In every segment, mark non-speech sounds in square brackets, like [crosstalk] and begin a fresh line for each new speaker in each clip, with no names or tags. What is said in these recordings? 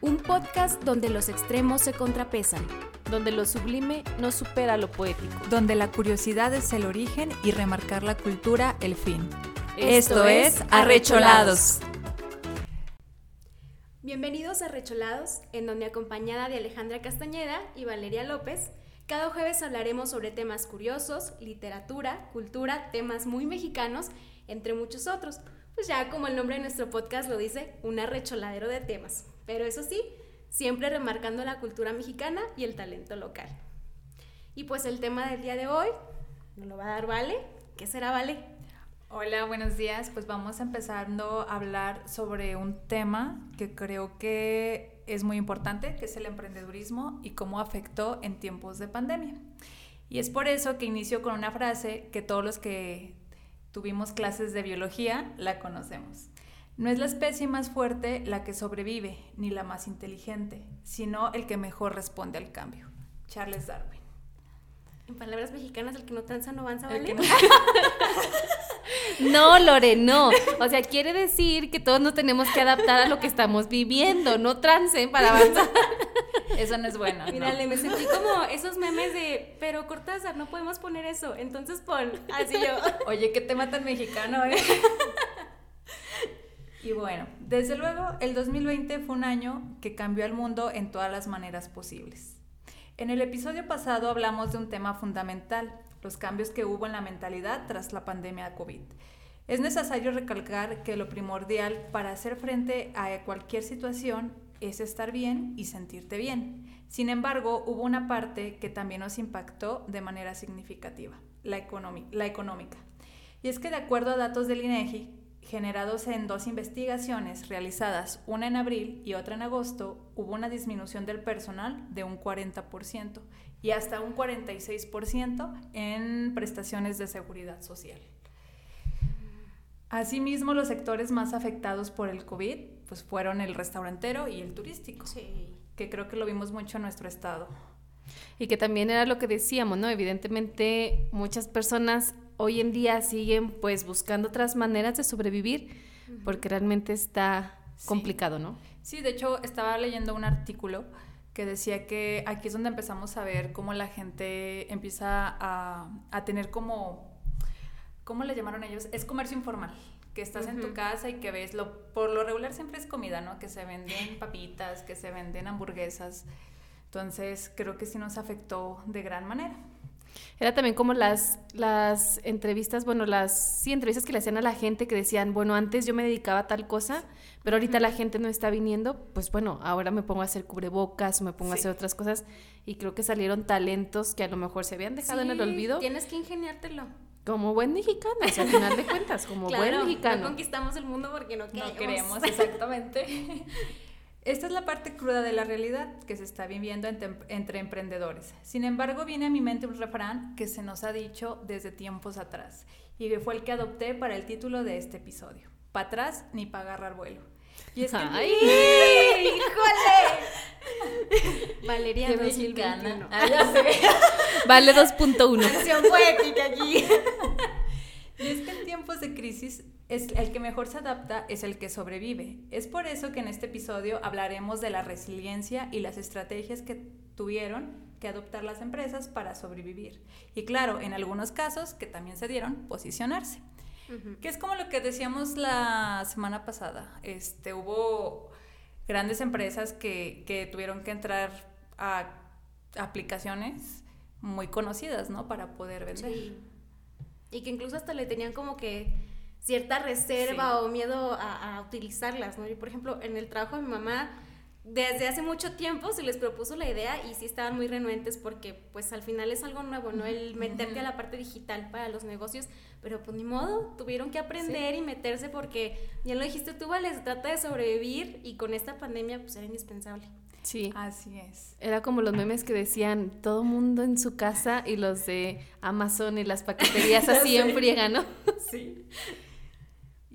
Un podcast donde los extremos se contrapesan,
donde lo sublime no supera lo poético,
donde la curiosidad es el origen y remarcar la cultura el fin.
Esto, es Arrecholados.
Bienvenidos a Arrecholados, en donde acompañada de Alejandra Castañeda y Valeria López, cada jueves hablaremos sobre temas curiosos, literatura, cultura, temas muy mexicanos, entre muchos otros. Pues ya como el nombre de nuestro podcast lo dice, un arrecholadero de temas. Pero eso sí, siempre remarcando la cultura mexicana y el talento local. Y pues el tema del día de hoy nos lo va a dar Vale. ¿Qué será Vale?
Hola, buenos días. Pues vamos empezando a hablar sobre un tema que creo que es muy importante, que es el emprendedurismo y cómo afectó en tiempos de pandemia. Y es por eso que inicio con una frase que todos los que tuvimos clases de biología, la conocemos. No es la especie más fuerte la que sobrevive, ni la más inteligente, sino el que mejor responde al cambio. Charles Darwin.
En palabras mexicanas, el que no tranza no avanza, ¿vale? [laughs]
No. Lore, no. O sea, quiere decir que todos nos tenemos que adaptar a lo que estamos viviendo, no trancen para avanzar. [laughs]
Eso no es bueno.
Mírale, me sentí como esos memes de, pero Cortázar, no podemos poner eso, entonces pon así yo.
Oye, qué tema tan mexicano, ¿eh? [laughs] Y bueno, desde luego, el 2020 fue un año que cambió al mundo en todas las maneras posibles. En el episodio pasado hablamos de un tema fundamental, los cambios que hubo en la mentalidad tras la pandemia de COVID. Es necesario recalcar que lo primordial para hacer frente a cualquier situación es estar bien y sentirte bien. Sin embargo, hubo una parte que también nos impactó de manera significativa, la, económica. Y es que de acuerdo a datos del INEGI, generados en dos investigaciones realizadas, una en abril y otra en agosto, hubo una disminución del personal de un 40% y hasta un 46% en prestaciones de seguridad social. Asimismo, los sectores más afectados por el COVID pues fueron el restaurantero y el turístico, que creo que lo vimos mucho en nuestro estado.
Y que también era lo que decíamos, ¿no? Evidentemente muchas personas hoy en día siguen pues buscando otras maneras de sobrevivir porque realmente está complicado, ¿no?
Sí, de hecho estaba leyendo un artículo que decía que aquí es donde empezamos a ver cómo la gente empieza a, a tener como, ¿cómo le llamaron ellos? Es comercio informal que estás en tu casa y que ves, lo, por lo regular siempre es comida, ¿no? Que se venden [laughs] papitas, que se venden hamburguesas. Entonces creo que sí nos afectó de gran manera.
Era también como las, las entrevistas, bueno, las sí, entrevistas que le hacían a la gente que decían, bueno, antes yo me dedicaba a tal cosa, pero ahorita la gente no está viniendo, pues bueno, ahora me pongo a hacer cubrebocas me pongo a hacer otras cosas y creo que salieron talentos que a lo mejor se habían dejado en el olvido.
Tienes que ingeniártelo.
Como buen mexicano, o sea, al final de cuentas, como [laughs] buen mexicano.
No conquistamos el mundo porque no queremos.
No queremos, exactamente. [laughs] Esta es la parte cruda de la realidad que se está viviendo entre, emprendedores. Sin embargo, viene a mi mente un refrán que se nos ha dicho desde tiempos atrás y que fue el que adopté para el título de este episodio. Pa' atrás ni para agarrar vuelo.
Y es que...
¡Ay! ¡Híjole! [laughs] Valeria 2021.
Ah, ya sé. [laughs] Vale 2.1.
Versión poética aquí. [laughs]
Y es que en tiempos de crisis es el que mejor se adapta es el que sobrevive. Es por eso que en este episodio hablaremos de la resiliencia y las estrategias que tuvieron que adoptar las empresas para sobrevivir. Y claro, en algunos casos que también se dieron, posicionarse. Que es como lo que decíamos la semana pasada. Este, hubo grandes empresas que, que tuvieron que entrar a aplicaciones muy conocidas, ¿no? Para poder vender.
Y que incluso hasta le tenían como que cierta reserva o miedo a, utilizarlas, ¿no? Yo, por ejemplo, en el trabajo de mi mamá, desde hace mucho tiempo se les propuso la idea y sí estaban muy renuentes porque pues al final es algo nuevo, ¿no? El meterte a la parte digital para los negocios, pero pues ni modo, tuvieron que aprender y meterse porque, ya lo dijiste tú, Vale, se trata de sobrevivir y con esta pandemia pues era indispensable.
Sí.
Así es.
Era como los memes que decían todo mundo en su casa y los de Amazon y las paqueterías [laughs] así en friega, ¿no?
Sí.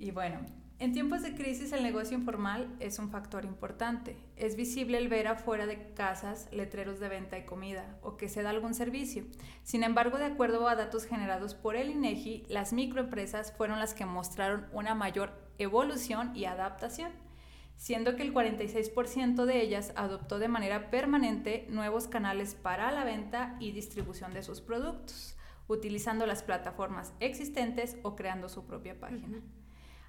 Y bueno, en tiempos de crisis el negocio informal es un factor importante. Es visible el ver afuera de casas letreros de venta de comida o que se da algún servicio. Sin embargo, de acuerdo a datos generados por el INEGI, las microempresas fueron las que mostraron una mayor evolución y adaptación. siendo que el 46% de ellas adoptó de manera permanente nuevos canales para la venta y distribución de sus productos, utilizando las plataformas existentes o creando su propia página.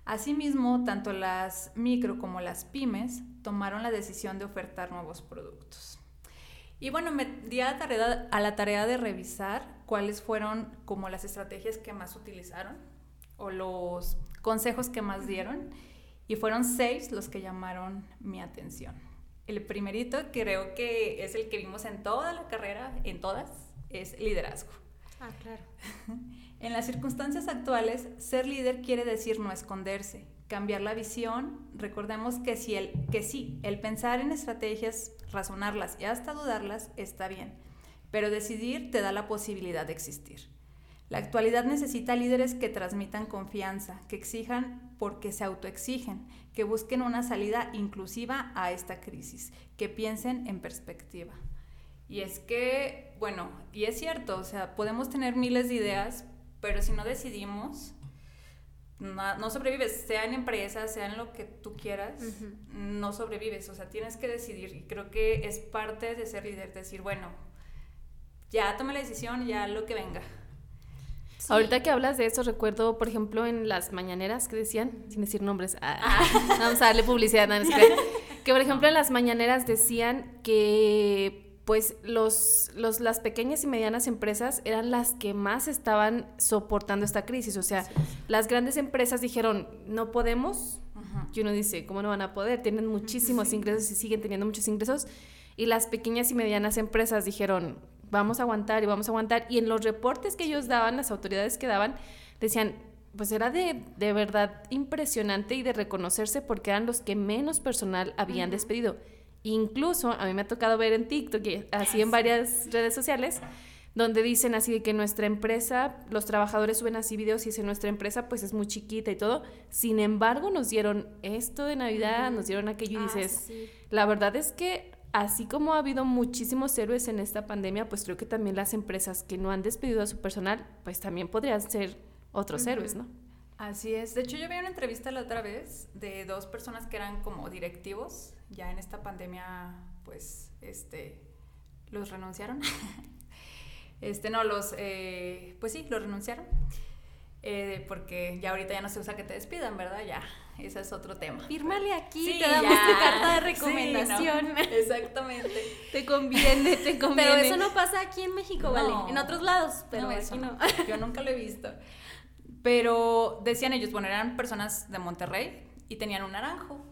Asimismo, tanto las micro como las pymes tomaron la decisión de ofertar nuevos productos. Y bueno, me di a la, tarea, de revisar cuáles fueron como las estrategias que más utilizaron o los consejos que más dieron. Y fueron seis los que llamaron mi atención. El primerito, creo que es el que vimos en toda la carrera, en todas, es liderazgo.
Ah, claro. [laughs]
En las circunstancias actuales, ser líder quiere decir no esconderse, cambiar la visión. Recordemos que, si el, que sí, el pensar en estrategias, razonarlas y hasta dudarlas está bien, pero decidir te da la posibilidad de existir. La actualidad necesita líderes que transmitan confianza, que exijan porque se autoexigen, que busquen una salida inclusiva a esta crisis, que piensen en perspectiva. Y es que, bueno, y es cierto, o sea, podemos tener miles de ideas, pero si no decidimos, no, sobrevives, sea en empresa, sea en lo que tú quieras, no sobrevives, o sea, tienes que decidir y creo que es parte de ser líder, decir, bueno, ya tomé la decisión, ya lo que venga.
Ahorita que hablas de eso, recuerdo, por ejemplo, en las mañaneras que decían, sin decir nombres, ah, ah. [laughs] vamos a darle publicidad, no, [laughs] que por ejemplo en las mañaneras decían que pues los, los, las pequeñas y medianas empresas eran las que más estaban soportando esta crisis. O sea, las grandes empresas dijeron, no podemos. Y uno dice, ¿cómo no van a poder? Tienen muchísimos ingresos y siguen teniendo muchos ingresos. Y las pequeñas y medianas empresas dijeron, vamos a aguantar y vamos a aguantar. Y en los reportes que ellos daban, las autoridades que daban, decían, pues era de, de verdad impresionante y de reconocerse porque eran los que menos personal habían despedido. Incluso a mí me ha tocado ver en TikTok, así en varias redes sociales, donde dicen así de que nuestra empresa, los trabajadores suben así videos y dicen nuestra empresa pues es muy chiquita y todo. Sin embargo, nos dieron esto de Navidad, nos dieron aquello y ah, dices, la verdad es que así como ha habido muchísimos héroes en esta pandemia, pues creo que también las empresas que no han despedido a su personal, pues también podrían ser otros héroes, ¿no?
Así es. De hecho, yo vi una entrevista la otra vez de dos personas que eran como directivos. Ya en esta pandemia, pues, este, los renunciaron. [laughs] este, no, los, eh, pues sí, los renunciaron. Eh, porque ya ahorita ya no se usa que te despidan, ¿verdad? Ya, ese es otro tema.
Fírmale aquí, te damos tu carta de recomendación. [laughs]
exactamente.
te conviene, te [laughs] conviene.
Pero eso no pasa aquí en México, ¿vale? En otros lados, pero aquí no.
Yo nunca lo he visto. Pero decían ellos, bueno, eran personas de Monterrey y tenían un naranjo.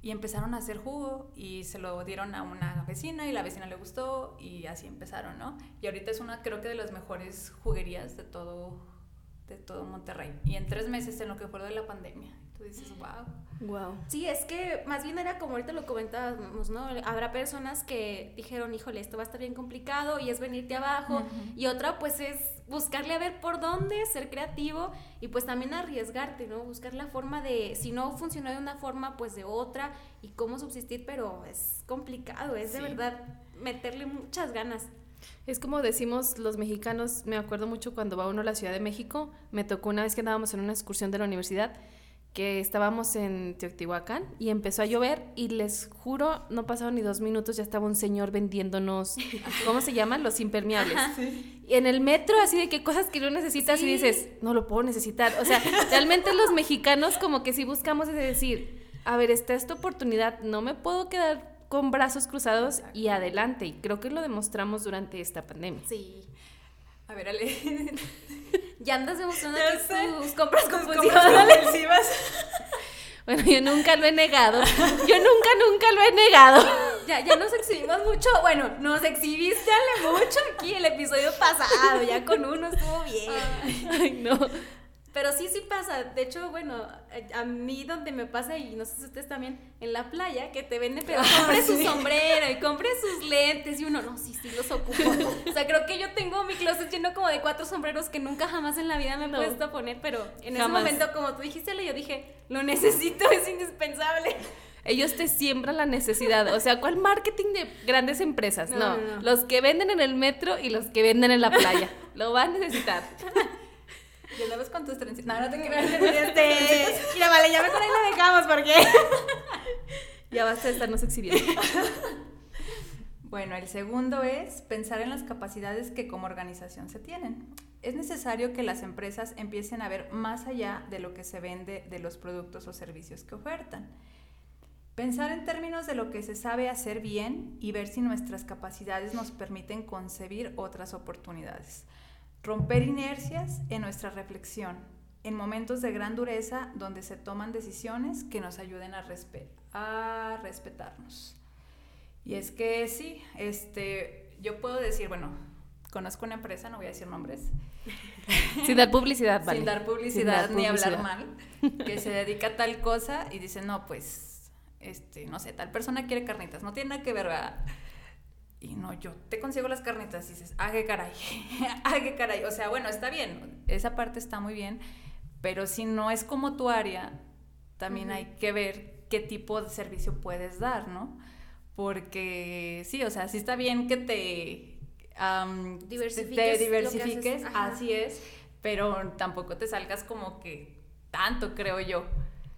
Y empezaron a hacer jugo y se lo dieron a una vecina y la vecina le gustó y así empezaron, ¿no? Y ahorita es una, creo que de las mejores juguerías de todo, de todo Monterrey. Y en tres meses en lo que fue de la pandemia. Tú dices, wow.
Wow.
Sí, es que más bien era como ahorita lo comentábamos, ¿no? Habrá personas que dijeron, híjole, esto va a estar bien complicado y es venirte abajo. Y otra, pues, es buscarle a ver por dónde, ser creativo y pues también arriesgarte, ¿no? Buscar la forma de, si no funcionó de una forma, pues de otra y cómo subsistir, pero es complicado, es de verdad meterle muchas ganas.
Es como decimos los mexicanos, me acuerdo mucho cuando va uno a la Ciudad de México, me tocó una vez que andábamos en una excursión de la universidad que estábamos en Teotihuacán y empezó a llover y les juro, no pasaron ni dos minutos, ya estaba un señor vendiéndonos, [laughs] ¿cómo se llaman? Los impermeables. Y en el metro, así de qué cosas que no necesitas y dices, no lo puedo necesitar. O sea, [laughs] realmente los mexicanos como que si buscamos es decir, a ver, está esta oportunidad, no me puedo quedar con brazos cruzados y adelante. Y creo que lo demostramos durante esta pandemia.
Sí.
A ver, Ale. [laughs]
ya andas demostrando que tus compras
compulsivas. [laughs]
Bueno, yo nunca lo he negado. Yo nunca, nunca lo he negado.
Ya, ya nos exhibimos mucho. Bueno, nos exhibiste mucho aquí el episodio pasado. Ya con uno estuvo bien.
Ay no.
Pero sí, sí pasa. De hecho, bueno, a mí donde me pasa, y no sé si ustedes también, en la playa, que te venden, pero ah, compre su sombrero y compre sus lentes. Y uno, no, sí, sí, los ocupo. o sea, creo que yo tengo mi closet lleno como de cuatro sombreros que nunca jamás en la vida me he puesto a poner. Pero en ese momento, como tú dijiste, yo dije, lo necesito, es indispensable.
Ellos te siembran la necesidad. O sea, ¿cuál marketing de grandes empresas? no, los que venden en el metro y los que venden en la playa. Lo van a necesitar.
Y andabas con tus trencitas. No, no te
creas. [laughs] Este, mira, vale, ya mejor ahí la dejamos porque. [laughs]
Ya basta de estarnos exhibiendo. [laughs]
Bueno, el segundo es pensar en las capacidades que como organización se tienen. Es necesario que las empresas empiecen a ver más allá de lo que se vende de los productos o servicios que ofertan. Pensar en términos de lo que se sabe hacer bien y ver si nuestras capacidades nos permiten concebir otras oportunidades. Romper inercias en nuestra reflexión, en momentos de gran dureza donde se toman decisiones que nos ayuden a, a respetarnos. Y es que sí, este, yo puedo decir, bueno, conozco una empresa, no voy a decir nombres. [laughs]
Sin dar publicidad, vale.
Sin dar publicidad, ni hablar mal, que se dedica a tal cosa y dice, no, pues este, no sé, tal persona quiere carnitas, no tiene nada que ver, ¿verdad? Y no, yo te consigo las carnitas y dices, ah, qué caray, [laughs] ah, qué caray. O sea, bueno, está bien, esa parte está muy bien, pero si no es como tu área, también hay que ver qué tipo de servicio puedes dar, ¿no? Porque sí, o sea, sí está bien que te, diversifiques, te diversifiques así es, pero tampoco te salgas como que tanto, creo yo.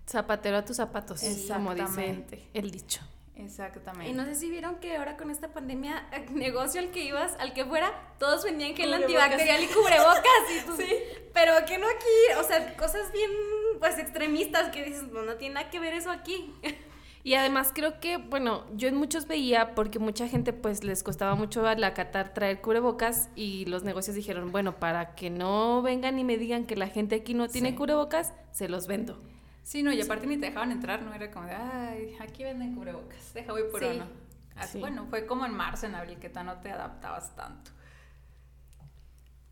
Zapatero a tus zapatos, como dice el dicho.
Exactamente.
Y no sé si vieron que ahora con esta pandemia, [laughs] negocio al que ibas, al que fuera, todos vendían gel antibacterial y cubrebocas. Y [laughs] sí. Pero que no aquí, o sea, cosas bien, pues, extremistas que dices, no, no tiene nada que ver eso aquí. [laughs]
Y además creo que, bueno, yo en muchos veía, porque mucha gente pues les costaba mucho al acatar traer cubrebocas y los negocios dijeron, bueno, para que no vengan y me digan que la gente aquí no tiene cubrebocas, se los vendo.
Sí, no, y aparte ni te dejaban entrar, ¿no? Era como de, ay, aquí venden cubrebocas, deja voy por uno. Así, Bueno, fue como en marzo, en abril, que no te adaptabas tanto.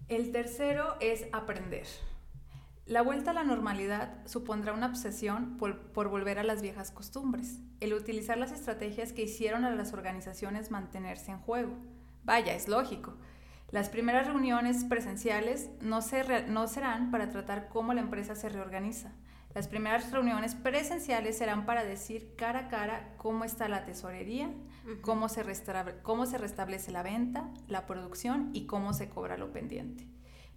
El tercero es aprender. La vuelta a la normalidad supondrá una obsesión por, por, volver a las viejas costumbres, el utilizar las estrategias que hicieron a las organizaciones mantenerse en juego. Vaya, es lógico. Las primeras reuniones presenciales no, no serán para tratar cómo la empresa se reorganiza, las primeras reuniones presenciales serán para decir cara a cara cómo está la tesorería, cómo, se cómo se restablece la venta, la producción y cómo se cobra lo pendiente.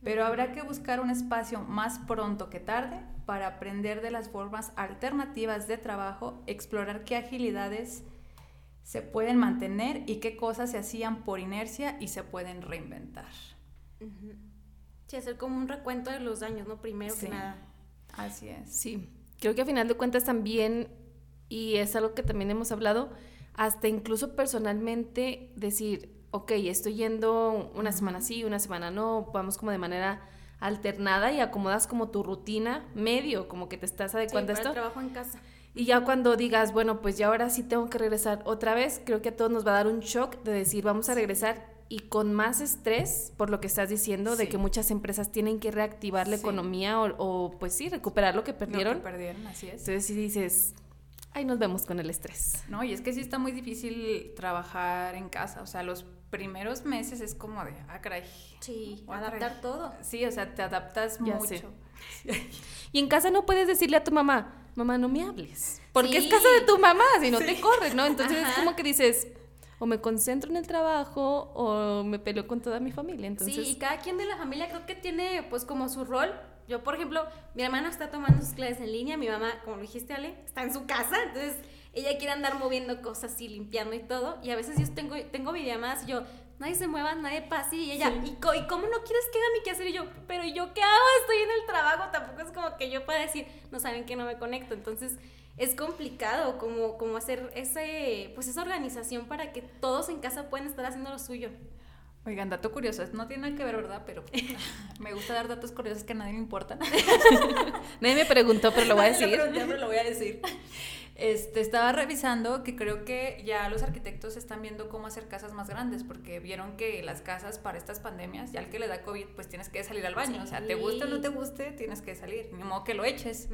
Pero habrá que buscar un espacio más pronto que tarde para aprender de las formas alternativas de trabajo, explorar qué agilidades se pueden mantener y qué cosas se hacían por inercia y se pueden reinventar.
Sí, hacer como un recuento de los años, ¿no? Primero que nada.
Así es.
Sí, creo que a final de cuentas también, y es algo que también hemos hablado, hasta incluso personalmente decir, ok, estoy yendo una semana sí, una semana no, vamos como de manera alternada y acomodas como tu rutina medio, como que te estás adecuando
a
esto.
trabajo en casa.
Y ya cuando digas, bueno, pues ya ahora sí tengo que regresar otra vez, creo que a todos nos va a dar un shock de decir, vamos a regresar y con más estrés, por lo que estás diciendo, de que muchas empresas tienen que reactivar la economía o, pues sí, recuperar lo que perdieron.
Lo que perdieron, así es.
Entonces sí dices, ahí nos vemos con el estrés.
No, y es que sí está muy difícil trabajar en casa, o sea, los primeros meses es como de, ah, caray.
Sí, adaptar todo.
Sí, o sea, te adaptas mucho.
y en casa no puedes decirle a tu mamá, mamá, no me hables, porque es casa de tu mamá, si no te corres, ¿no? Entonces es como que dices, o me concentro en el trabajo o me peleo con toda mi familia. Entonces...
Sí, y cada quien de la familia creo que tiene pues como su rol. Yo, por ejemplo, mi hermana está tomando sus clases en línea, mi mamá, como lo dijiste, Ale, está en su casa, entonces ella quiere andar moviendo cosas y limpiando y todo, y a veces yo tengo, tengo videollamadas y yo, nadie se mueva, nadie pase, y ella, ¿Y, ¿y, cómo no quieres que haga mi quehacer? Y yo, pero ¿yo qué hago? Estoy en el trabajo, tampoco es como que yo pueda decir, no saben que no me conecto, entonces es complicado como, como hacer ese, pues esa organización para que todos en casa puedan estar haciendo lo suyo.
Oigan, dato curioso, no tiene nada que ver, ¿verdad? Pero [laughs] me gusta dar datos curiosos que a nadie me importan. [laughs]
nadie me preguntó, pero lo voy a decir.
pero lo voy a decir. Este, estaba revisando que creo que ya los arquitectos están viendo cómo hacer casas más grandes, porque vieron que las casas para estas pandemias, ya al que le da COVID, pues tienes que salir al baño. O sea, te guste o no te guste, tienes que salir. Ni modo que lo eches.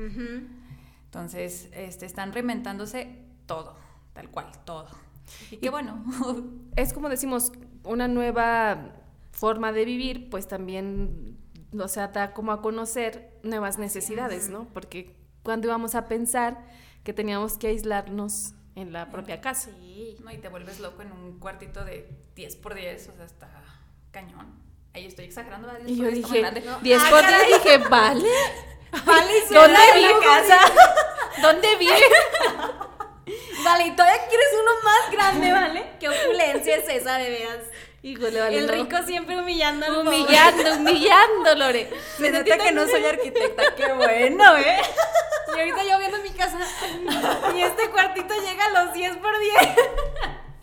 Entonces, este, están reinventándose todo, tal cual, todo. Y qué bueno. [laughs]
Es como decimos, una nueva forma de vivir, pues también, o sea, da como a conocer nuevas necesidades, ¿no? Porque cuando íbamos a pensar que teníamos que aislarnos en la propia casa.
Sí. No, y te vuelves loco en un cuartito de 10 por 10, o sea, está cañón. Ahí estoy exagerando,
Y yo dije, 10 por 10, dije, [laughs] vale.
¿Dónde vive? [laughs]
¿Dónde vive? [laughs]
Vale, y todavía quieres uno más grande, ¿vale? ¿Qué opulencia es esa, de veras?
Híjole, vale.
El
no.
rico siempre humillando al pobre.
Humillando, humillando, Lore. [laughs]
Se nota que no soy arquitecta, qué bueno, ¿eh?
Y ahorita yo viendo mi casa y este cuartito llega a los 10 por 10.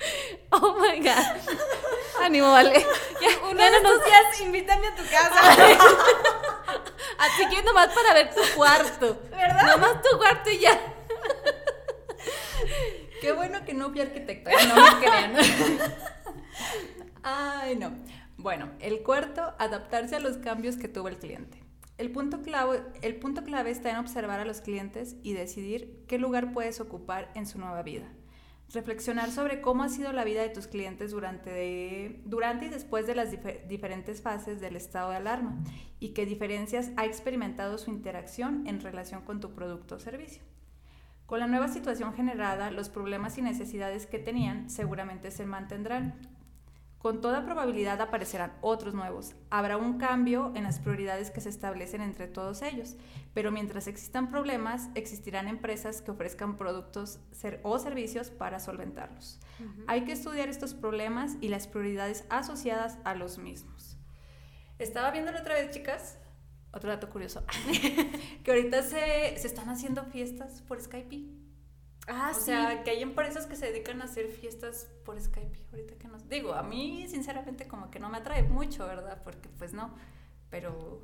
[laughs]
Oh my God. Ánimo, vale. [laughs] Ya,
Uno
ya
de
no nos
estos días invítame a tu casa. [laughs]
Así que nomás para ver tu cuarto.
¿Verdad?
Nomás tu cuarto y ya.
Qué bueno que no fui arquitecta, ¿eh? no me crean. Ay, no. Bueno, el cuarto, adaptarse a los cambios que tuvo el cliente. El punto, clave, el punto clave está en observar a los clientes y decidir qué lugar puedes ocupar en su nueva vida. Reflexionar sobre cómo ha sido la vida de tus clientes durante, durante y después de las difer- diferentes fases del estado de alarma y qué diferencias ha experimentado su interacción en relación con tu producto o servicio. Con la nueva situación generada, los problemas y necesidades que tenían seguramente se mantendrán. Con toda probabilidad aparecerán otros nuevos. Habrá un cambio en las prioridades que se establecen entre todos ellos, pero mientras existan problemas, existirán empresas que ofrezcan productos ser- o servicios para solventarlos. Hay que estudiar estos problemas y las prioridades asociadas a los mismos. Estaba viéndolo otra vez, chicas. Otro dato curioso. [laughs] que ahorita se, se están haciendo fiestas por Skype.
Ah,
o sea, que hay empresas que se dedican a hacer fiestas por Skype. Ahorita que nos. Digo, a mí, sinceramente, como que no me atrae mucho, ¿verdad? Porque, pues no. Pero.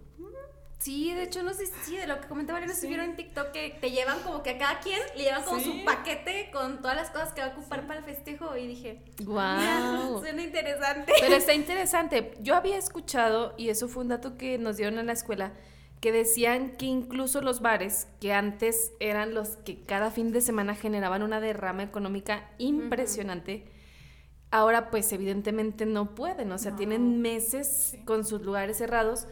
Sí, de hecho, no sé si de lo que comentaba Valeria, vieron en TikTok que te llevan como que a cada quien le llevan como
Sí.
su paquete con todas las cosas que va a ocupar para el festejo y dije,
Wow.
suena interesante.
Pero está [laughs] interesante. Yo había escuchado, y eso fue un dato que nos dieron en la escuela, que decían que incluso los bares, que antes eran los que cada fin de semana generaban una derrama económica impresionante, ahora pues evidentemente no pueden, o sea,
No.
tienen meses
Sí.
con sus lugares cerrados.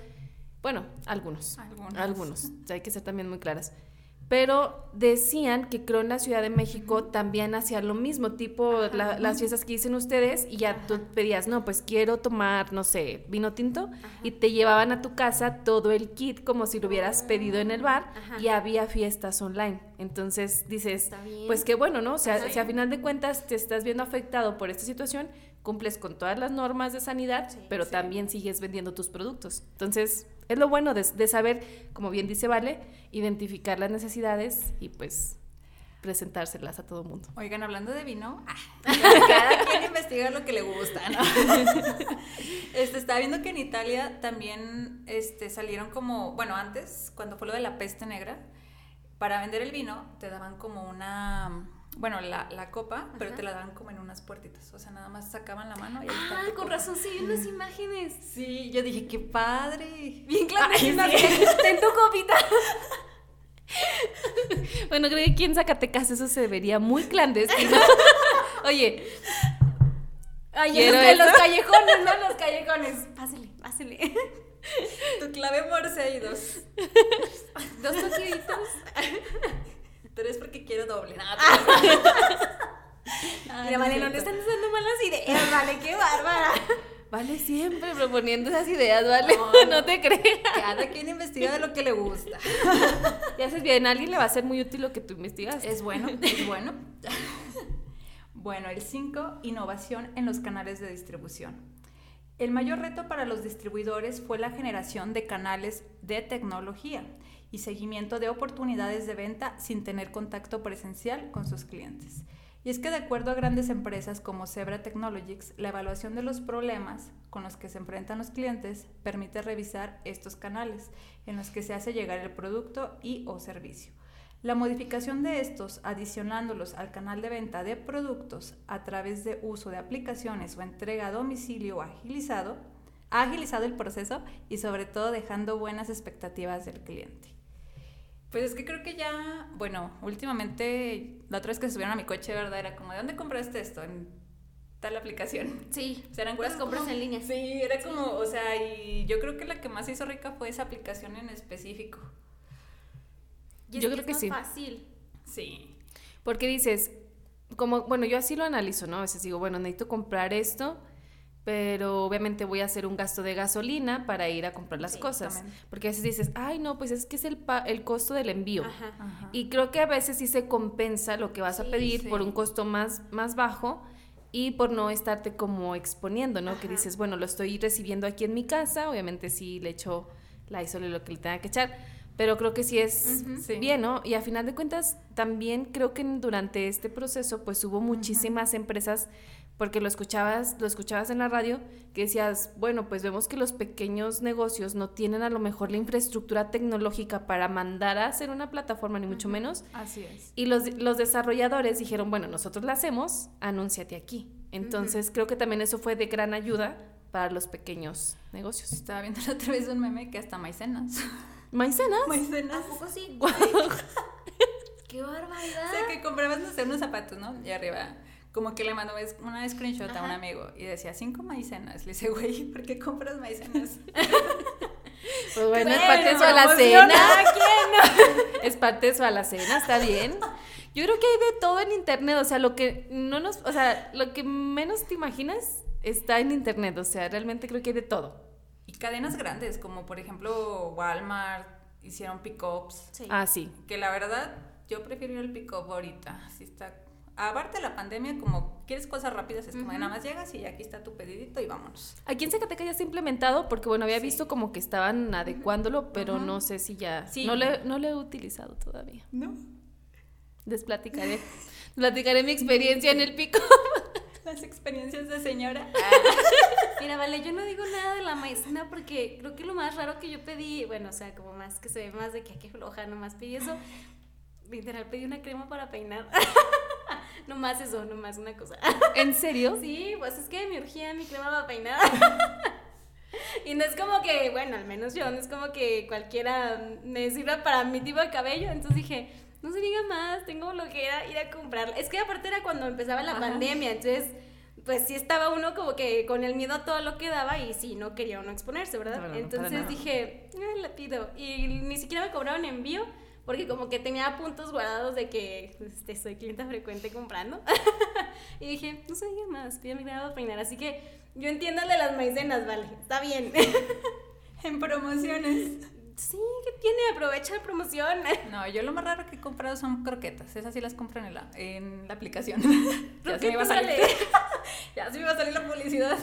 Bueno, algunos.
Algunos.
Algunos. o sea, hay que ser también muy claras. Pero decían que creo en la Ciudad de México también hacía lo mismo, tipo la- las fiestas que dicen ustedes y ya tú pedías, no, pues quiero tomar, no sé, vino tinto y te llevaban a tu casa todo el kit como si lo hubieras pedido en el bar
Ajá.
y había fiestas online. Entonces dices, pues qué bueno, ¿no? O sea, si a final de cuentas te estás viendo afectado por esta situación, cumples con todas las normas de sanidad,
Sí,
pero
sí.
también sigues vendiendo tus productos. Entonces, es lo bueno de, de saber, como bien dice Vale, identificar las necesidades y pues presentárselas a todo mundo.
Oigan, hablando de vino, ah, [laughs] cada quien investiga lo que le gusta, ¿no? [laughs] Este, estaba viendo que en Italia también este, salieron como, bueno, antes, cuando fue lo de la peste negra, para vender el vino te daban como una, bueno, la, la copa, pero te la daban como en unas puertitas, o sea, nada más sacaban la mano y ahí
Ah, con
copa.
razón, sí, unas imágenes.
Sí, yo dije, qué padre.
Bien clandestinas.
Sí.
Ten tu copita. [laughs]
Bueno, creo que aquí en Zacatecas eso se vería muy clandestino. [laughs] Oye,
Ay,
Quiero
en los, en callejones, ¿no? Los callejones. Pásele, pásele.
Tu clave morse ahí dos.
Dos toquiditos. [laughs]
Tres porque quiero doble. [laughs] Nada,
Mira, vale, no le están dando malas ideas, vale, qué bárbara.
Vale siempre proponiendo esas ideas, ¿vale?
No, [laughs]
No,
no.
te creas.
Cada quien investiga de lo que le gusta.
Ya haces bien, a alguien le va a ser muy útil lo que tú investigas.
Es bueno, es bueno. [laughs] Bueno, el 5, innovación en los canales de distribución. El mayor reto para los distribuidores fue la generación de canales de tecnología y seguimiento de oportunidades de venta sin tener contacto presencial con sus clientes. Y es que de acuerdo a grandes empresas como Zebra Technologies, la evaluación de los problemas con los que se enfrentan los clientes permite revisar estos canales en los que se hace llegar el producto y o servicio. La modificación de estos, adicionándolos al canal de venta de productos a través de uso de aplicaciones o entrega a domicilio agilizado, ha agilizado el proceso y sobre todo dejando buenas expectativas del cliente. Pues es que creo que ya, bueno, últimamente, la otra vez que se subieron a mi coche, ¿verdad? Era como, ¿de dónde compraste esto? En tal aplicación. [laughs]
Sí,
O sea, eran
puras
cosas
compras
como-
en línea.
Sí, era como, o sea, y yo creo que la que más se hizo rica fue esa aplicación en específico.
Y es
Yo
que
creo
es
que
más
sí.
fácil.
Sí.
Porque dices, como, bueno, yo así lo analizo, ¿no? A veces digo, bueno, necesito comprar esto, pero obviamente voy a hacer un gasto de gasolina para ir a comprar las
Sí,
cosas.
también.
Porque a veces dices, ay, no, pues es que es el, pa- el costo del envío.
Ajá.
Ajá.
Y creo que a veces sí se compensa lo que vas a pedir
sí.
por un costo más, más bajo y por no estarte como exponiendo, ¿no? Que dices, bueno, lo estoy recibiendo aquí en mi casa, obviamente sí le echo la isol y lo que le tenga que echar, pero creo que sí es
Ujú.
Sí.
bien, ¿no? Y a final de cuentas, también creo que durante este proceso, pues hubo muchísimas empresas, porque lo escuchabas, lo escuchabas en la radio, que decías, bueno, pues vemos que los pequeños negocios no tienen a lo mejor la infraestructura tecnológica para mandar a hacer una plataforma, ni mucho menos,
Así es.
y los, los desarrolladores dijeron, bueno, nosotros la hacemos, anúnciate aquí. Entonces creo que también eso fue de gran ayuda para los pequeños negocios.
Estaba viendo la otra vez un meme que hasta maicenas. [laughs]
¿Maicenas?
Maicenas.
¿A poco sí? [laughs] ¡Qué barbaridad!
O sea, que comprabas, no sé, unos zapatos, ¿no? Y arriba, como que le mandó una screenshot a un
Ajá.
amigo y decía, cinco maicenas. Le dice, güey, ¿por qué compras maicenas? [laughs]
Pues bueno, es parte de su alacena.
¿quién [laughs]
Es parte de su alacena, está bien. Yo creo que hay de todo en internet, o sea, lo que no nos, o sea, lo que menos te imaginas está en internet, o sea, realmente creo que hay de todo.
Y cadenas grandes, como por ejemplo Walmart, hicieron pickups.
Sí.
Ah, sí.
Que la verdad, yo prefiero ir al pick-up ahorita. Así está. Aparte de la pandemia, como quieres cosas rápidas, es como nada más llegas y aquí está tu pedidito y vámonos.
Aquí en Zacatecas ya está implementado porque bueno, había
Sí.
visto como que estaban adecuándolo, pero no sé si ya
Sí.
no le no lo he utilizado todavía.
¿No?
Les platicaré. [laughs] platicaré mi experiencia en el pico. [laughs]
Las experiencias de señora. [laughs]
Mira, vale, yo no digo nada de la maicena porque creo que lo más raro que yo pedí, bueno, o sea, como más que se ve más de que qué floja, nomás pedí eso. Literal, pedí una crema para peinar. [laughs] nomás eso, nomás una cosa. [laughs]
¿En serio?
Sí, pues es que me urgía mi crema para peinar. [laughs] y no es como que, bueno, al menos yo, no es como que cualquiera me sirva para mi tipo de cabello. Entonces dije, no se diga más, tengo flojera ir a comprarla. Es que aparte era cuando empezaba la
Ajá.
pandemia, entonces pues sí estaba uno como que con el miedo a todo lo que daba y sí, no quería uno exponerse, ¿verdad?
No, no,
entonces dije, "Ah, la pido. Y ni siquiera me cobraron envío. Porque como que tenía puntos guardados de que este, soy clienta frecuente comprando. [laughs] y dije, no se diga más, crema para peinar. Así que yo entiendo el de las maicenas, vale, está bien. [laughs]
En promociones.
sí, ¿qué tiene? Aprovecha la promoción. [laughs]
No, yo lo más raro que he comprado son croquetas. Esas sí las compro en la, en la aplicación. ya se me iba a salir. ya se me iba a salir la publicidad.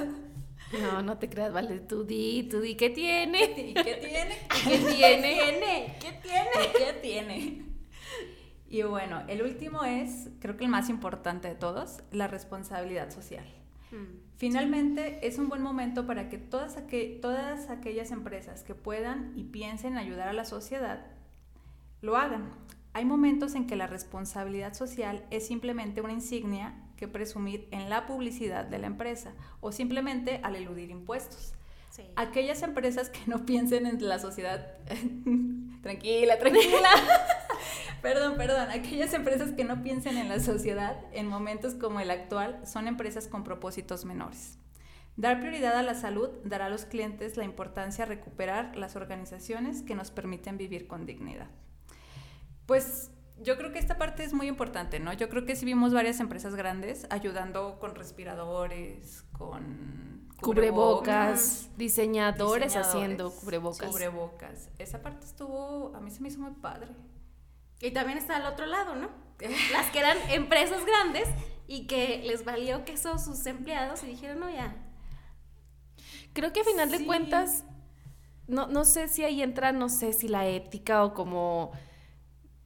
No, no te creas, vale, tú di, tú di, ¿qué tiene?
¿Y qué [laughs] tiene?
¿Qué tiene?
¿Qué tiene?
¿Qué tiene? Y bueno, el último es, creo que el más importante de todos, la responsabilidad social.
Mm,
Finalmente, es un buen momento para que todas, aqu- todas aquellas empresas que puedan y piensen en ayudar a la sociedad, lo hagan. Hay momentos en que la responsabilidad social es simplemente una insignia que presumir en la publicidad de la empresa o simplemente al eludir impuestos.
Sí.
Aquellas empresas que no piensen en la sociedad, [laughs] tranquila, tranquila. [laughs] perdón, perdón. Aquellas empresas que no piensen en la sociedad en momentos como el actual son empresas con propósitos menores. Dar prioridad a la salud dará a los clientes la importancia de recuperar las organizaciones que nos permiten vivir con dignidad. Pues yo creo que esta parte es muy importante, ¿no? Yo creo que sí vimos varias empresas grandes ayudando con respiradores, con
Cubrebocas, diseñadores,
diseñadores,
haciendo cubrebocas.
Cubrebocas. Esa parte estuvo, a mí se me hizo muy padre.
Y también está al otro lado, ¿no? [laughs] Las que eran empresas grandes y que les valió queso sus empleados y dijeron, no, ya.
Creo que a final
Sí.
de cuentas, no, no sé si ahí entra, no sé si la ética o como,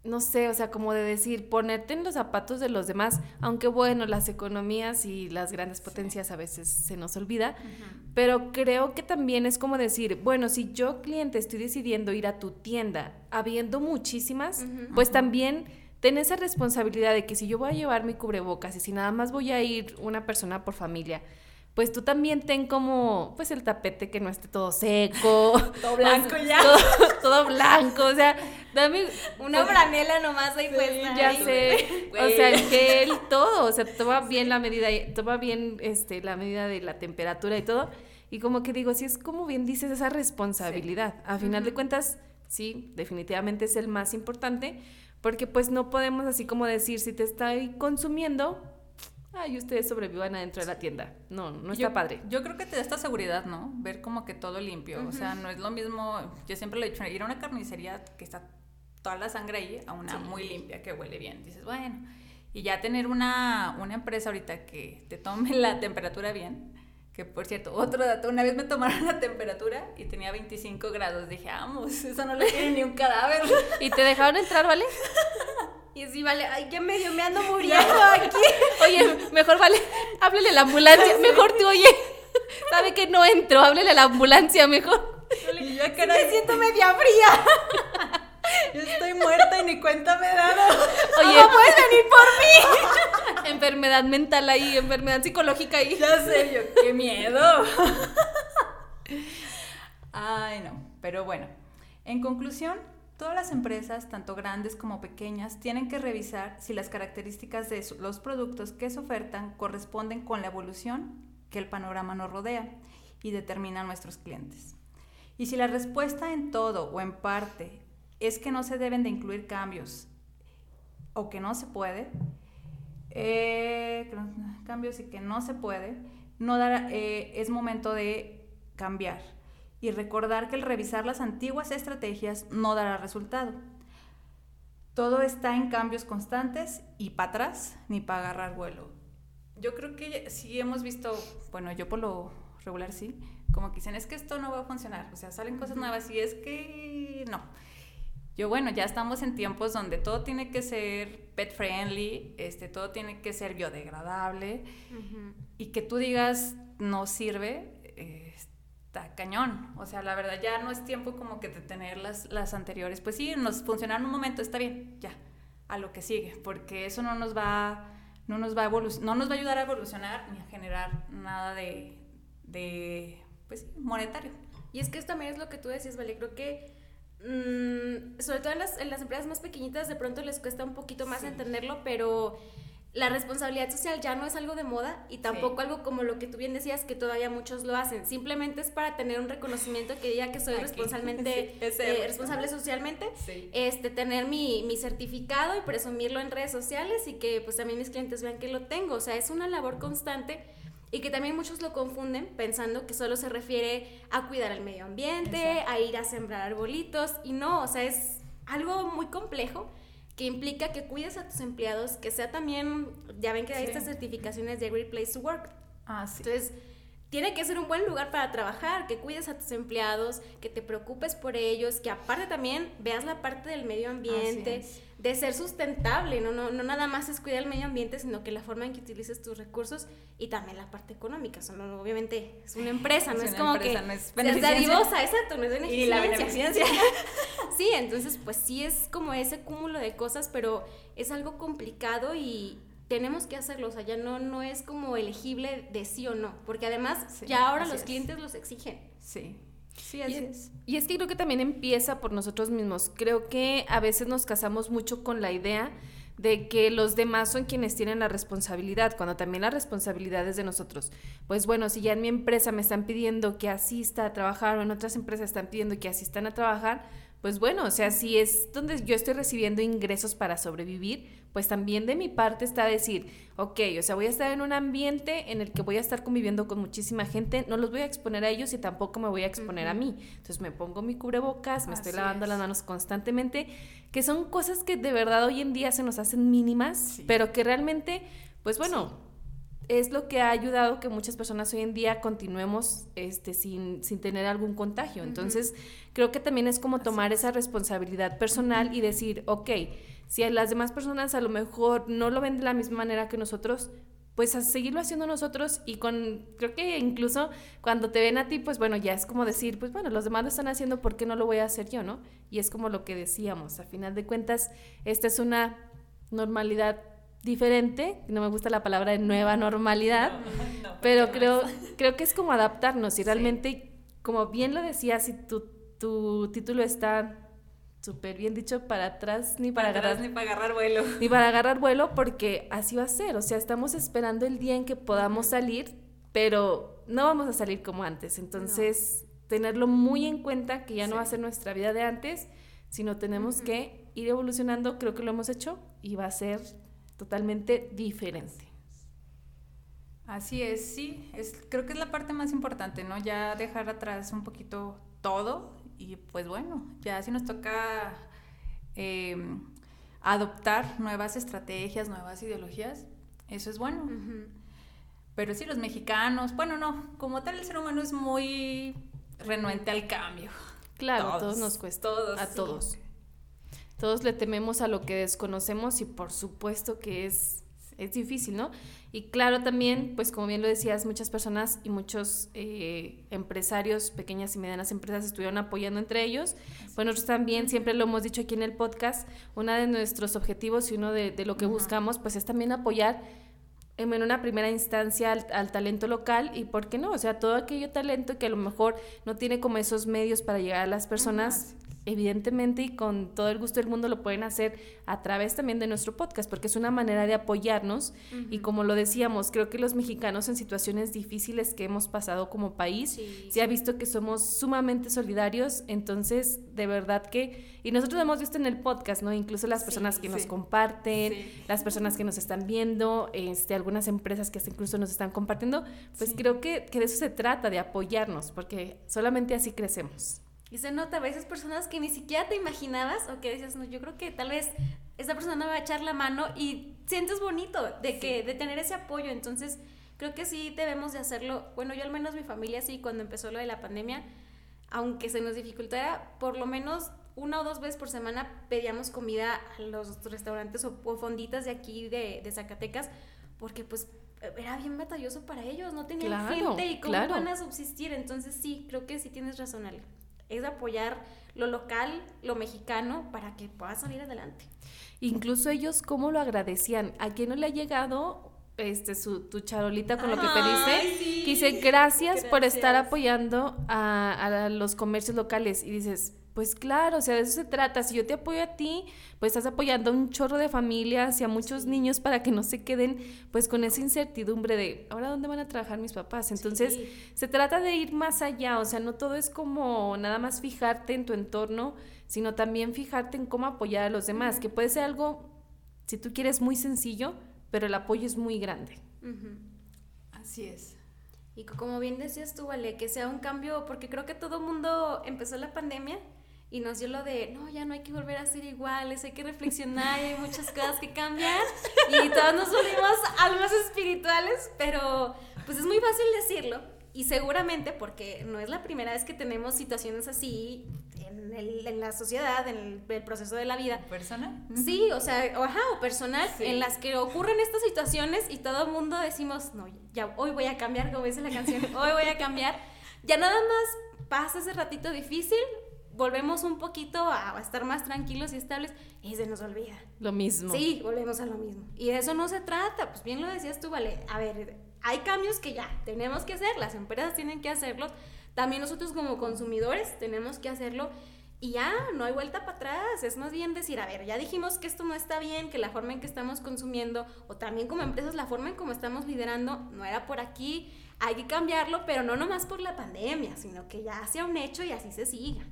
no sé, o sea, como de decir, ponerte en los zapatos de los demás, aunque bueno, las economías y las grandes potencias a veces se nos olvida, pero creo que también es como decir, bueno, si yo cliente estoy decidiendo ir a tu tienda, habiendo muchísimas, pues también ten esa responsabilidad de que si yo voy a llevar mi cubrebocas y si nada más voy a ir una persona por familia, pues tú también ten como, pues el tapete que no esté todo seco. [laughs]
Todo [laughs] blanco ya.
Todo, todo blanco, o sea, dame
Una franela nomás ahí puesta.
ya
ahí.
sé, o sea, el gel, todo, o sea, toma bien la medida, toma bien este, la medida de la temperatura y todo, y como que digo, sí es como bien dices esa responsabilidad, a final de cuentas, sí, definitivamente es el más importante, porque pues no podemos así como decir, si te estoy consumiendo, ay, ustedes sobrevivan adentro de la tienda. No, no está
yo,
padre.
Yo creo que te da esta seguridad, ¿no? Ver como que todo limpio. O sea, no es lo mismo, yo siempre le he dicho, ir a una carnicería que está toda la sangre ahí, a una muy limpia, que huele bien. Dices, bueno, y ya tener una, una empresa ahorita que te tome [laughs] la temperatura bien. Que por cierto, otro dato, una vez me tomaron [laughs] la temperatura y tenía 25 grados. Dije, vamos, eso no lo tiene ni un cadáver.
¿Y te dejaron entrar, vale? [laughs]
Y así, vale, ay, que medio me ando muriendo aquí. [laughs]
Oye, mejor vale, háblele a la ambulancia. Mejor tú, oye, sabe que no entro, háblele a la ambulancia mejor.
Y yo,
Sí me siento media fría.
yo estoy muerta y ni cuenta me he dado.
Oye,
¿Cómo puedes venir por mí?
Enfermedad mental ahí, enfermedad psicológica ahí.
Ya sé, yo, qué miedo. Ay, no. Pero bueno, en conclusión, todas las empresas, tanto grandes como pequeñas, tienen que revisar si las características de los productos que se ofertan corresponden con la evolución que el panorama nos rodea y determina a nuestros clientes. Y si la respuesta en todo o en parte es que no se deben de incluir cambios o que no se puede, eh, cambios y que no se puede, no dar, eh, es momento de cambiar y recordar que el revisar las antiguas estrategias no dará resultado. Todo está en cambios constantes y para atrás ni para agarrar vuelo. Yo creo que sí hemos visto, bueno, yo por lo regular sí, como que dicen, es que esto no va a funcionar, o sea, salen cosas nuevas y es que no. Yo, bueno, ya estamos en tiempos donde todo tiene que ser pet friendly, este, todo tiene que ser biodegradable y que tú digas no sirve, eh, está cañón. O sea, la verdad ya no es tiempo como que de tener las, las anteriores. Pues sí, nos funcionaron un momento, está bien, ya, a lo que sigue, porque eso no nos va, no nos va a, no nos va a ayudar a evolucionar ni a generar nada de, de pues monetario.
Y es que esto también es lo que tú decías, Vale. Creo que, mm, sobre todo en las, en las empresas más pequeñitas, de pronto les cuesta un poquito más
Sí.
entenderlo, pero la responsabilidad social ya no es algo de moda y tampoco algo como lo que tú bien decías, que todavía muchos lo hacen. Simplemente es para tener un reconocimiento que diga que soy
Aquí. [laughs]
responsablemente,
Sí,
eh,
es.
responsable socialmente.
Sí.
Este, tener mi, mi certificado y presumirlo en redes sociales y que pues también mis clientes vean que lo tengo. O sea, es una labor constante y que también muchos lo confunden pensando que solo se refiere a cuidar el medio ambiente,
Exacto.
a ir a sembrar arbolitos y no, o sea, es algo muy complejo que implica que cuides a tus empleados, que sea también, ya ven que hay
Sí.
estas certificaciones de Great Place to Work.
Ah, sí.
Entonces, tiene que ser un buen lugar para trabajar, que cuides a tus empleados, que te preocupes por ellos, que aparte también veas la parte del medio ambiente, de ser sustentable, ¿no? No, no nada más es cuidar el medio ambiente, sino que la forma en que utilices tus recursos y también la parte económica. No, obviamente es una empresa, no
Es
es,
una
como
empresa,
que
no es beneficencia.
dadivosa, exacto, no es
Y la
beneficencia.
beneficencia. [laughs]
Sí, entonces pues sí es como ese cúmulo de cosas, pero es algo complicado y tenemos que hacerlo, o sea, ya no, no es como elegible de sí o no, porque además
Sí,
ya ahora los
es.
clientes los exigen.
Sí. Sí, así
es. y es que creo que también empieza por nosotros mismos. Creo que a veces nos casamos mucho con la idea de que los demás son quienes tienen la responsabilidad, cuando también la responsabilidad es de nosotros. Pues bueno, si ya en mi empresa me están pidiendo que asista a trabajar o en otras empresas están pidiendo que asistan a trabajar, pues bueno, o sea, si es donde yo estoy recibiendo ingresos para sobrevivir, pues también de mi parte está decir, ok, o sea, voy a estar en un ambiente en el que voy a estar conviviendo con muchísima gente, no los voy a exponer a ellos y tampoco me voy a exponer a mí. Entonces me pongo mi cubrebocas, me estoy lavando
es.
las manos constantemente, que son cosas que de verdad hoy en día se nos hacen mínimas,
Sí.
pero que realmente, pues bueno, es lo que ha ayudado que muchas personas hoy en día continuemos este, sin, sin tener algún contagio. Entonces, creo que también es como tomar esa responsabilidad personal y decir, ok, si a las demás personas a lo mejor no lo ven de la misma manera que nosotros, pues a seguirlo haciendo nosotros y con, creo que incluso cuando te ven a ti, pues bueno, ya es como decir, pues bueno, los demás lo están haciendo, ¿por qué no lo voy a hacer yo, no? Y es como lo que decíamos, a final de cuentas, esta es una normalidad diferente, no me gusta la palabra de nueva [laughs] normalidad, pero creo, creo que es como adaptarnos y
Sí.
realmente, como bien lo decías, si tu, tu título está súper bien dicho para atrás ni para,
Para atrás
agarrar
ni para agarrar vuelo.
ni para [laughs] agarrar vuelo porque así va a ser, o sea, estamos esperando el día en que podamos salir, pero no vamos a salir como antes, entonces tenerlo muy en cuenta que ya no va a ser nuestra vida de antes, sino tenemos que ir evolucionando, creo que lo hemos hecho y va a ser totalmente diferente.
Así es, sí, es, creo que es la parte más importante, ¿no? Ya dejar atrás un poquito todo y pues bueno, ya si nos toca em, adoptar nuevas estrategias, nuevas ideologías, eso es bueno. Pero sí, los mexicanos, bueno, no, como tal el ser humano es muy renuente al cambio.
Claro, todos, todos nos cuesta. Todos. A todos. Todos le tememos a lo que desconocemos y por supuesto que es, es difícil, ¿no? Y claro, también, pues como bien lo decías, muchas personas y muchos eh, empresarios, pequeñas y medianas empresas, estuvieron apoyando entre ellos. Bueno, nosotros también, siempre lo hemos dicho aquí en el podcast, uno de nuestros objetivos y uno de, lo que buscamos, pues es también apoyar en una primera instancia al, talento local y, ¿por qué no? O sea, todo aquello talento que a lo mejor no tiene como esos medios para llegar a las personas, evidentemente y con todo el gusto del mundo lo pueden hacer a través también de nuestro podcast, porque es una manera de apoyarnos. Y como lo decíamos, creo que los mexicanos en situaciones difíciles que hemos pasado como país, se ha visto que somos sumamente solidarios, entonces de verdad que, y nosotros lo hemos visto en el podcast, ¿no? Incluso las personas que nos comparten, las personas que nos están viendo, este, algunas empresas que incluso nos están compartiendo, pues creo que, que de eso se trata, de apoyarnos, porque solamente así crecemos.
Y se nota a veces personas que ni siquiera te imaginabas o que decías, no, yo creo que tal vez esa persona me va a echar la mano y sientes bonito de que de tener ese apoyo. Entonces, creo que sí debemos de hacerlo. Bueno, yo al menos mi familia sí, cuando empezó lo de la pandemia, aunque se nos dificultara, por lo menos una o dos veces por semana pedíamos comida a los restaurantes o, fonditas de aquí de, de, Zacatecas, porque pues era bien batalloso para ellos, no tenían gente y cómo van a subsistir. Entonces sí, creo que sí tienes razón, Ale es apoyar lo local, lo mexicano, para que pueda salir adelante.
Incluso ellos, ¿cómo lo agradecían? ¿A quién no le ha llegado este, su, tu charolita con lo que pediste? dice, gracias, por estar apoyando a, a los comercios locales. Y dices, pues claro, o sea, de eso se trata. Si yo te apoyo a ti, pues estás apoyando a un chorro de familias y a muchos niños para que no se queden pues con esa incertidumbre de, ahora dónde van a trabajar mis papás. Entonces, se trata de ir más allá, o sea, no todo es como nada más fijarte en tu entorno, sino también fijarte en cómo apoyar a los demás, que puede ser algo, si tú quieres, muy sencillo, pero el apoyo es muy grande.
Así es.
Y como bien decías tú, Vale, que sea un cambio, porque creo que todo el mundo empezó la pandemia y nos dio lo de, no, ya no hay que volver a ser iguales, hay que reflexionar, hay muchas cosas que cambiar y todos nos volvimos almas espirituales, pero pues es muy fácil decirlo y seguramente porque no es la primera vez que tenemos situaciones así en, el, en la sociedad, en el, proceso de la vida.
¿Personal?
Sí, o sea, o, ajá, o personal, en las que ocurren estas situaciones y todo el mundo decimos, no, ya hoy voy a cambiar, como dice la canción, hoy voy a cambiar. Ya nada más pasa ese ratito difícil, volvemos un poquito a, estar más tranquilos y estables y se nos olvida.
Lo mismo.
Sí, volvemos a lo mismo. Y de eso no se trata, pues bien lo decías tú, vale. A ver, hay cambios que ya tenemos que hacer, las empresas tienen que hacerlos, también nosotros como consumidores tenemos que hacerlo y ya no hay vuelta para atrás, es más bien decir, a ver, ya dijimos que esto no está bien, que la forma en que estamos consumiendo o también como empresas la forma en cómo estamos liderando no era por aquí, hay que cambiarlo, pero no nomás por la pandemia, sino que ya sea un hecho y así se siga.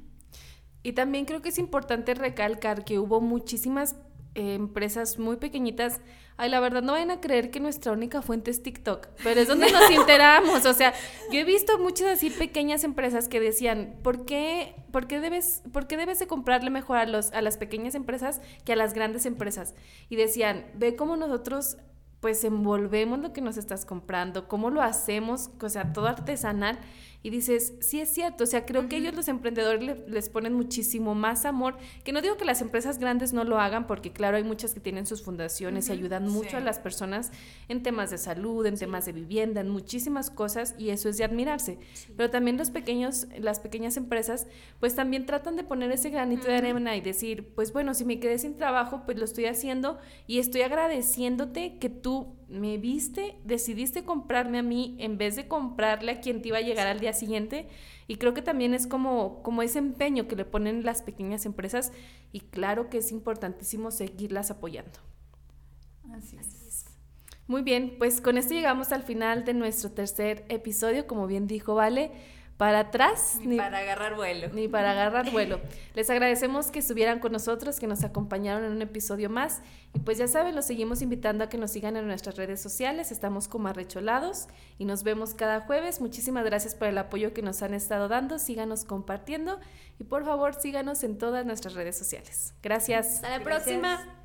Y también creo que es importante recalcar que hubo muchísimas eh, empresas muy pequeñitas. Ay, la verdad, no vayan a creer que nuestra única fuente es TikTok, pero es donde nos [laughs] enteramos. O sea, yo he visto muchas así pequeñas empresas que decían, ¿por qué, por qué, debes, por qué debes de comprarle mejor a, los, a las pequeñas empresas que a las grandes empresas? Y decían, ve cómo nosotros pues envolvemos lo que nos estás comprando, cómo lo hacemos, o sea, todo artesanal y dices, sí es cierto, o sea, creo que ellos los emprendedores les ponen muchísimo más amor, que no digo que las empresas grandes no lo hagan, porque claro, hay muchas que tienen sus fundaciones y ayudan mucho a las personas en temas de salud, en temas de vivienda, en muchísimas cosas y eso es de admirarse. Pero también los pequeños, las pequeñas empresas, pues también tratan de poner ese granito de arena y decir, pues bueno, si me quedé sin trabajo, pues lo estoy haciendo y estoy agradeciéndote que tú me viste, decidiste comprarme a mí en vez de comprarle a quien te iba a llegar al día siguiente. Y creo que también es como, como ese empeño que le ponen las pequeñas empresas y claro que es importantísimo seguirlas apoyando.
Así es.
Muy bien, pues con esto llegamos al final de nuestro tercer episodio, como bien dijo Vale. Para atrás
ni, para agarrar vuelo.
Ni para agarrar [laughs] vuelo. Les agradecemos que estuvieran con nosotros, que nos acompañaron en un episodio más. Y pues ya saben, los seguimos invitando a que nos sigan en nuestras redes sociales. Estamos como arrecholados y nos vemos cada jueves. Muchísimas gracias por el apoyo que nos han estado dando. Síganos compartiendo y por favor síganos en todas nuestras redes sociales. Gracias.
Hasta la próxima.